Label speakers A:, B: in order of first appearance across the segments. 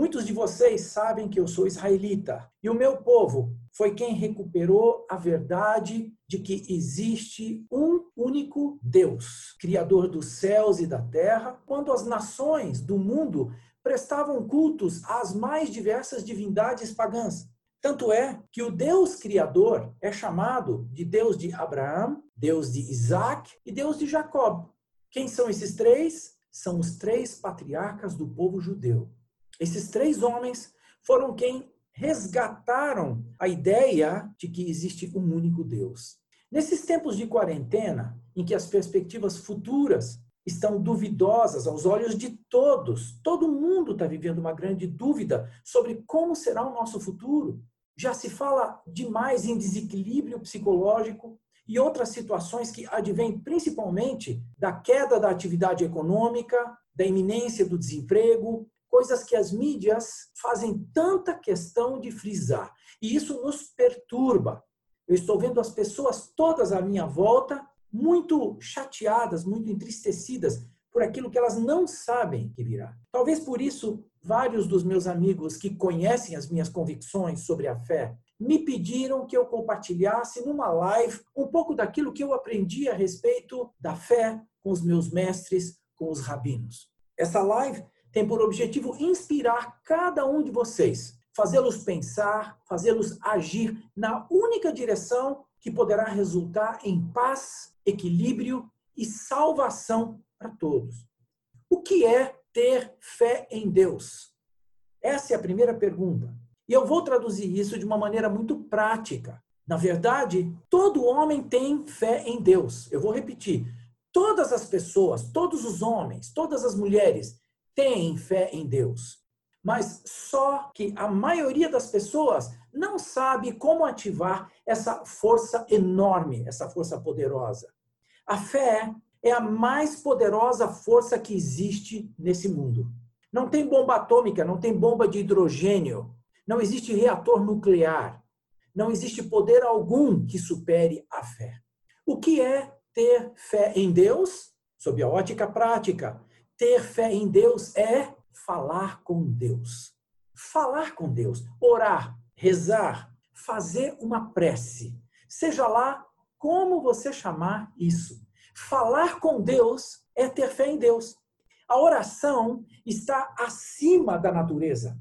A: Muitos de vocês sabem que eu sou israelita e o meu povo foi quem recuperou a verdade de que existe um único Deus, Criador dos céus e da terra, quando as nações do mundo prestavam cultos às mais diversas divindades pagãs. Tanto é que o Deus Criador é chamado de Deus de Abraão, Deus de Isaac e Deus de Jacob. Quem são esses três? São os três patriarcas do povo judeu. Esses três homens foram quem resgataram a ideia de que existe um único Deus. Nesses tempos de quarentena, em que as perspectivas futuras estão duvidosas aos olhos de todos, todo mundo está vivendo uma grande dúvida sobre como será o nosso futuro. Já se fala demais em desequilíbrio psicológico e outras situações que advêm principalmente da queda da atividade econômica, da iminência do desemprego, coisas que as mídias fazem tanta questão de frisar. E isso nos perturba. Eu estou vendo as pessoas todas à minha volta muito chateadas, muito entristecidas por aquilo que elas não sabem que virá. Talvez por isso vários dos meus amigos que conhecem as minhas convicções sobre a fé me pediram que eu compartilhasse numa live um pouco daquilo que eu aprendi a respeito da fé com os meus mestres, com os rabinos. Essa live tem por objetivo inspirar cada um de vocês, fazê-los pensar, fazê-los agir na única direção que poderá resultar em paz, equilíbrio e salvação para todos. O que é ter fé em Deus? Essa é a primeira pergunta. E eu vou traduzir isso de uma maneira muito prática. Na verdade, todo homem tem fé em Deus. Eu vou repetir. Todas as pessoas, todos os homens, todas as mulheres têm fé em Deus. Mas só que a maioria das pessoas não sabe como ativar essa força enorme, essa força poderosa. A fé é a mais poderosa força que existe nesse mundo. Não tem bomba atômica, não tem bomba de hidrogênio, não existe reator nuclear, não existe poder algum que supere a fé. O que é ter fé em Deus? Sob a ótica prática, ter fé em Deus é falar com Deus. Falar com Deus, orar, rezar, fazer uma prece. Seja lá como você chamar isso. Falar com Deus é ter fé em Deus. A oração está acima da natureza.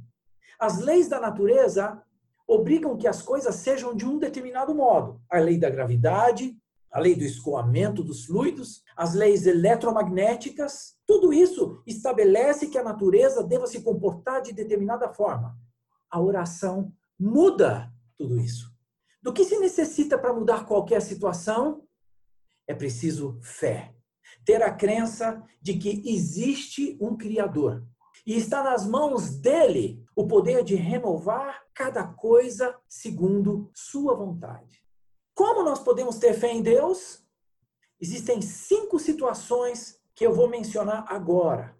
A: As leis da natureza obrigam que as coisas sejam de um determinado modo. A lei da gravidade, a lei do escoamento dos fluidos, as leis eletromagnéticas, tudo isso estabelece que a natureza deva se comportar de determinada forma. A oração muda tudo isso. Do que se necessita para mudar qualquer situação? É preciso fé. Ter a crença de que existe um Criador. E está nas mãos dele o poder de renovar cada coisa segundo sua vontade. Como nós podemos ter fé em Deus? Existem cinco situações que eu vou mencionar agora,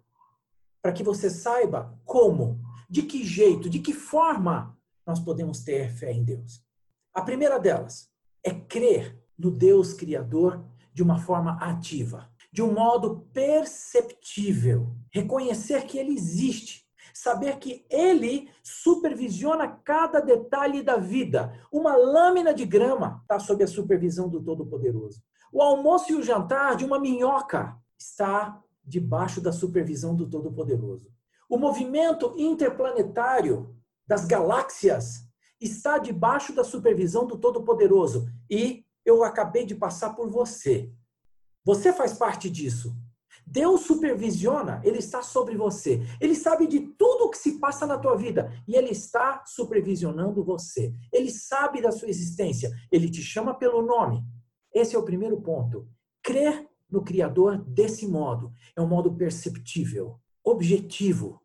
A: para que você saiba como, de que jeito, de que forma nós podemos ter fé em Deus. A primeira delas é crer no Deus Criador de uma forma ativa, de um modo perceptível, reconhecer que Ele existe saber que ele supervisiona cada detalhe da vida. Uma lâmina de grama está sob a supervisão do Todo-Poderoso. O almoço e o jantar de uma minhoca está debaixo da supervisão do Todo-Poderoso. O movimento interplanetário das galáxias está debaixo da supervisão do Todo-Poderoso. E eu acabei de passar por você. Você faz parte disso. Deus supervisiona, ele está sobre você. Ele sabe de tudo o que se passa na tua vida e ele está supervisionando você. Ele sabe da sua existência, ele te chama pelo nome. Esse é o primeiro ponto. Crer no Criador desse modo é um modo perceptível, objetivo.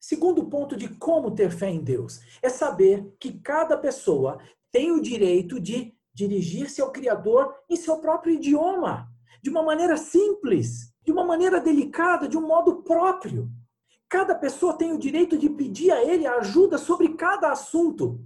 A: Segundo ponto de como ter fé em Deus é saber que cada pessoa tem o direito de dirigir-se ao Criador em seu próprio idioma, de uma maneira simples de uma maneira delicada, de um modo próprio. Cada pessoa tem o direito de pedir a ele ajuda sobre cada assunto.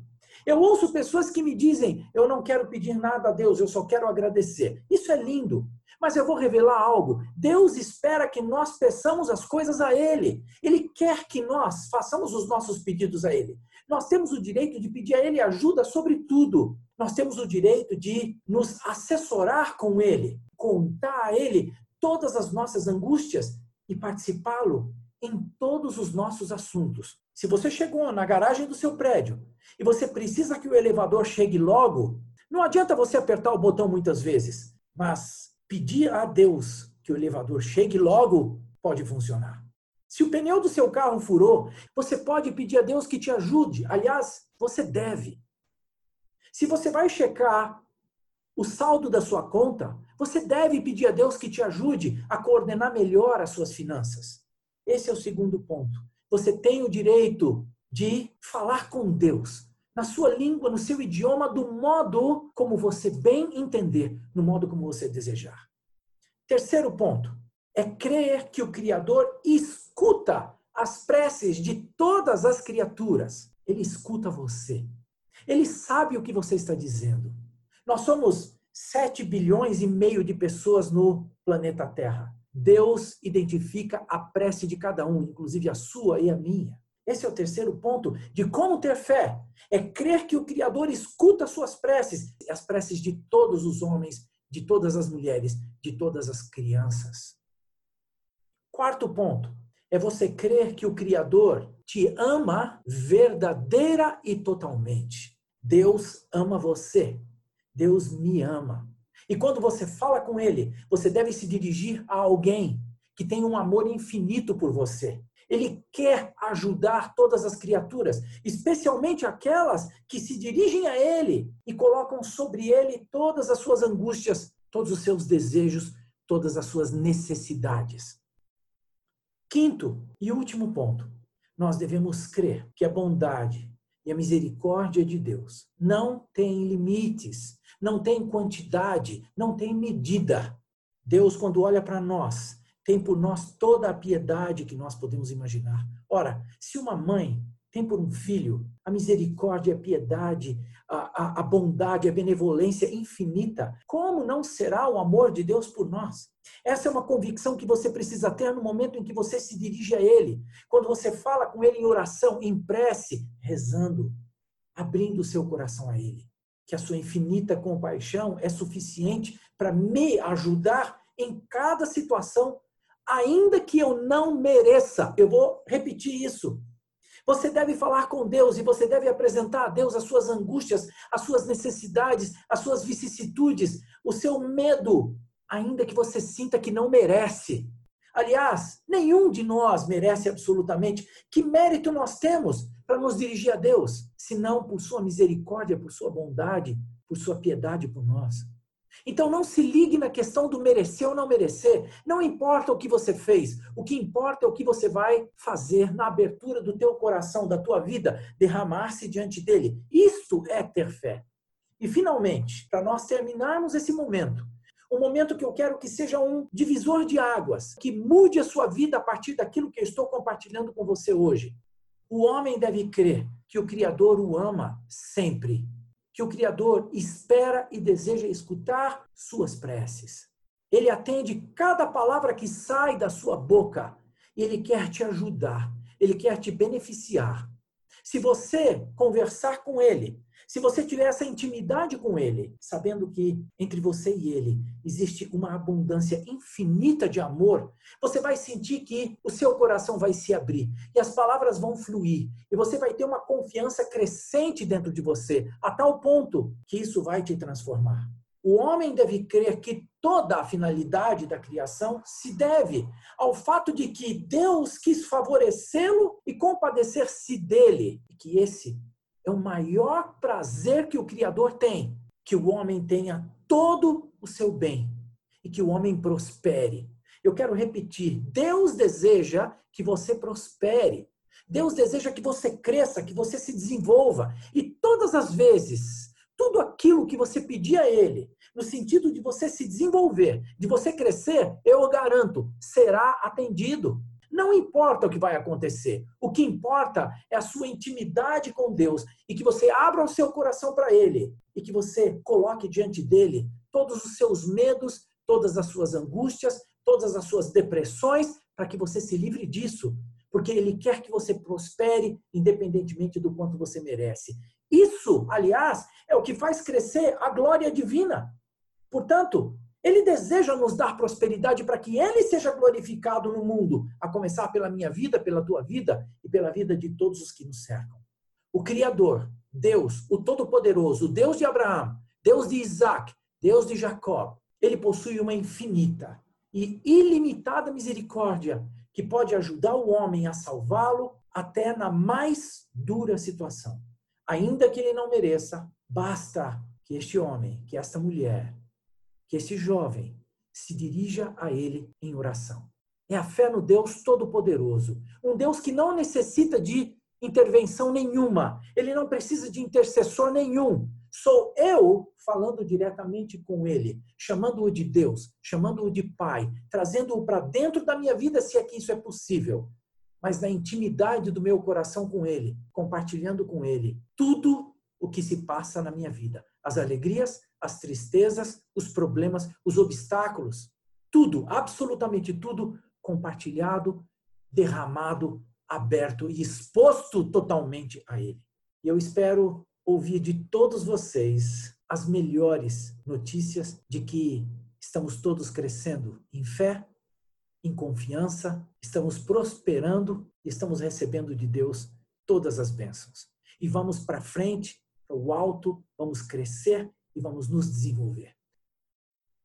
A: Eu ouço pessoas que me dizem: eu não quero pedir nada a Deus, eu só quero agradecer. Isso é lindo. Mas eu vou revelar algo. Deus espera que nós peçamos as coisas a Ele. Ele quer que nós façamos os nossos pedidos a Ele. Nós temos o direito de pedir a Ele ajuda sobre tudo. Nós temos o direito de nos assessorar com Ele, contar a Ele todas as nossas angústias e participá-lo em todos os nossos assuntos. Se você chegou na garagem do seu prédio e você precisa que o elevador chegue logo, não adianta você apertar o botão muitas vezes, mas pedir a Deus que o elevador chegue logo pode funcionar. Se o pneu do seu carro furou, você pode pedir a Deus que te ajude. Aliás, você deve. Se você vai checar o saldo da sua conta, você deve pedir a Deus que te ajude a coordenar melhor as suas finanças. Esse é o segundo ponto. Você tem o direito de falar com Deus na sua língua, no seu idioma, do modo como você bem entender, no modo como você desejar. Terceiro ponto é crer que o Criador escuta as preces de todas as criaturas. Ele escuta você. Ele sabe o que você está dizendo. Nós somos 7 bilhões e meio de pessoas no planeta Terra. Deus identifica a prece de cada um, inclusive a sua e a minha. Esse é o terceiro ponto de como ter fé. É crer que o Criador escuta suas preces, as preces de todos os homens, de todas as mulheres, de todas as crianças. Quarto ponto é você crer que o Criador te ama verdadeira e totalmente. Deus ama você. Deus me ama. E quando você fala com Ele, você deve se dirigir a alguém que tem um amor infinito por você. Ele quer ajudar todas as criaturas, especialmente aquelas que se dirigem a Ele e colocam sobre Ele todas as suas angústias, todos os seus desejos, todas as suas necessidades. Quinto e último ponto, nós devemos crer que a bondade e a misericórdia de Deus não tem limites, não tem quantidade, não tem medida. Deus, quando olha para nós, tem por nós toda a piedade que nós podemos imaginar. Ora, se uma mãe tem por um filho a misericórdia, a piedade, a, a, a, bondade, a benevolência infinita, como não será o amor de Deus por nós? Essa é uma convicção que você precisa ter no momento em que você se dirige a Ele, quando você fala com Ele em oração, em prece, rezando, abrindo o seu coração a Ele. Que a sua infinita compaixão é suficiente para me ajudar em cada situação ainda que eu não mereça. Eu vou repetir isso. Você deve falar com Deus e você deve apresentar a Deus as suas angústias, as suas necessidades, as suas vicissitudes, o seu medo, ainda que você sinta que não merece. Aliás, nenhum de nós merece absolutamente. Que mérito nós temos para nos dirigir a Deus, se não por sua misericórdia, por sua bondade, por sua piedade por nós? Então não se ligue na questão do merecer ou não merecer. Não importa o que você fez. O que importa é o que você vai fazer na abertura do teu coração, da tua vida, derramar-se diante dele. Isso é ter fé. E finalmente, para nós terminarmos esse momento, um momento que eu quero que seja um divisor de águas, que mude a sua vida a partir daquilo que eu estou compartilhando com você hoje. O homem deve crer que o Criador o ama sempre que o Criador espera e deseja escutar suas preces. Ele atende cada palavra que sai da sua boca e ele quer te ajudar, ele quer te beneficiar. Se você conversar com ele, se você tiver essa intimidade com Ele, sabendo que entre você e Ele existe uma abundância infinita de amor, você vai sentir que o seu coração vai se abrir e as palavras vão fluir e você vai ter uma confiança crescente dentro de você, a tal ponto que isso vai te transformar. O homem deve crer que toda a finalidade da criação se deve ao fato de que Deus quis favorecê-lo e compadecer-se dele, e que esse é o maior prazer que o Criador tem, que o homem tenha todo o seu bem e que o homem prospere. Eu quero repetir: Deus deseja que você prospere. Deus deseja que você cresça, que você se desenvolva. E todas as vezes, tudo aquilo que você pedir a Ele, no sentido de você se desenvolver, de você crescer, eu garanto, será atendido. Não importa o que vai acontecer. O que importa é a sua intimidade com Deus e que você abra o seu coração para Ele e que você coloque diante dele todos os seus medos, todas as suas angústias, todas as suas depressões, para que você se livre disso. Porque Ele quer que você prospere, independentemente do quanto você merece. Isso, aliás, é o que faz crescer a glória divina. Portanto, ele deseja nos dar prosperidade para que ele seja glorificado no mundo, a começar pela minha vida, pela tua vida e pela vida de todos os que nos cercam. O Criador, Deus, o Todo-Poderoso, o Deus de Abraão, Deus de Isaac, Deus de Jacó, ele possui uma infinita e ilimitada misericórdia que pode ajudar o homem a salvá-lo até na mais dura situação. Ainda que ele não mereça, basta que este homem, que esta mulher, que esse jovem se dirija a ele em oração. É a fé no Deus Todo-Poderoso, um Deus que não necessita de intervenção nenhuma, ele não precisa de intercessor nenhum. Sou eu falando diretamente com ele, chamando-o de Deus, chamando-o de Pai, trazendo-o para dentro da minha vida, se é que isso é possível, mas na intimidade do meu coração com ele, compartilhando com ele tudo o que se passa na minha vida, as alegrias, as tristezas, os problemas, os obstáculos, tudo, absolutamente tudo compartilhado, derramado, aberto e exposto totalmente a Ele. E eu espero ouvir de todos vocês as melhores notícias de que estamos todos crescendo em fé, em confiança, estamos prosperando, estamos recebendo de Deus todas as bênçãos. E vamos para frente, para o alto, vamos crescer e vamos nos desenvolver.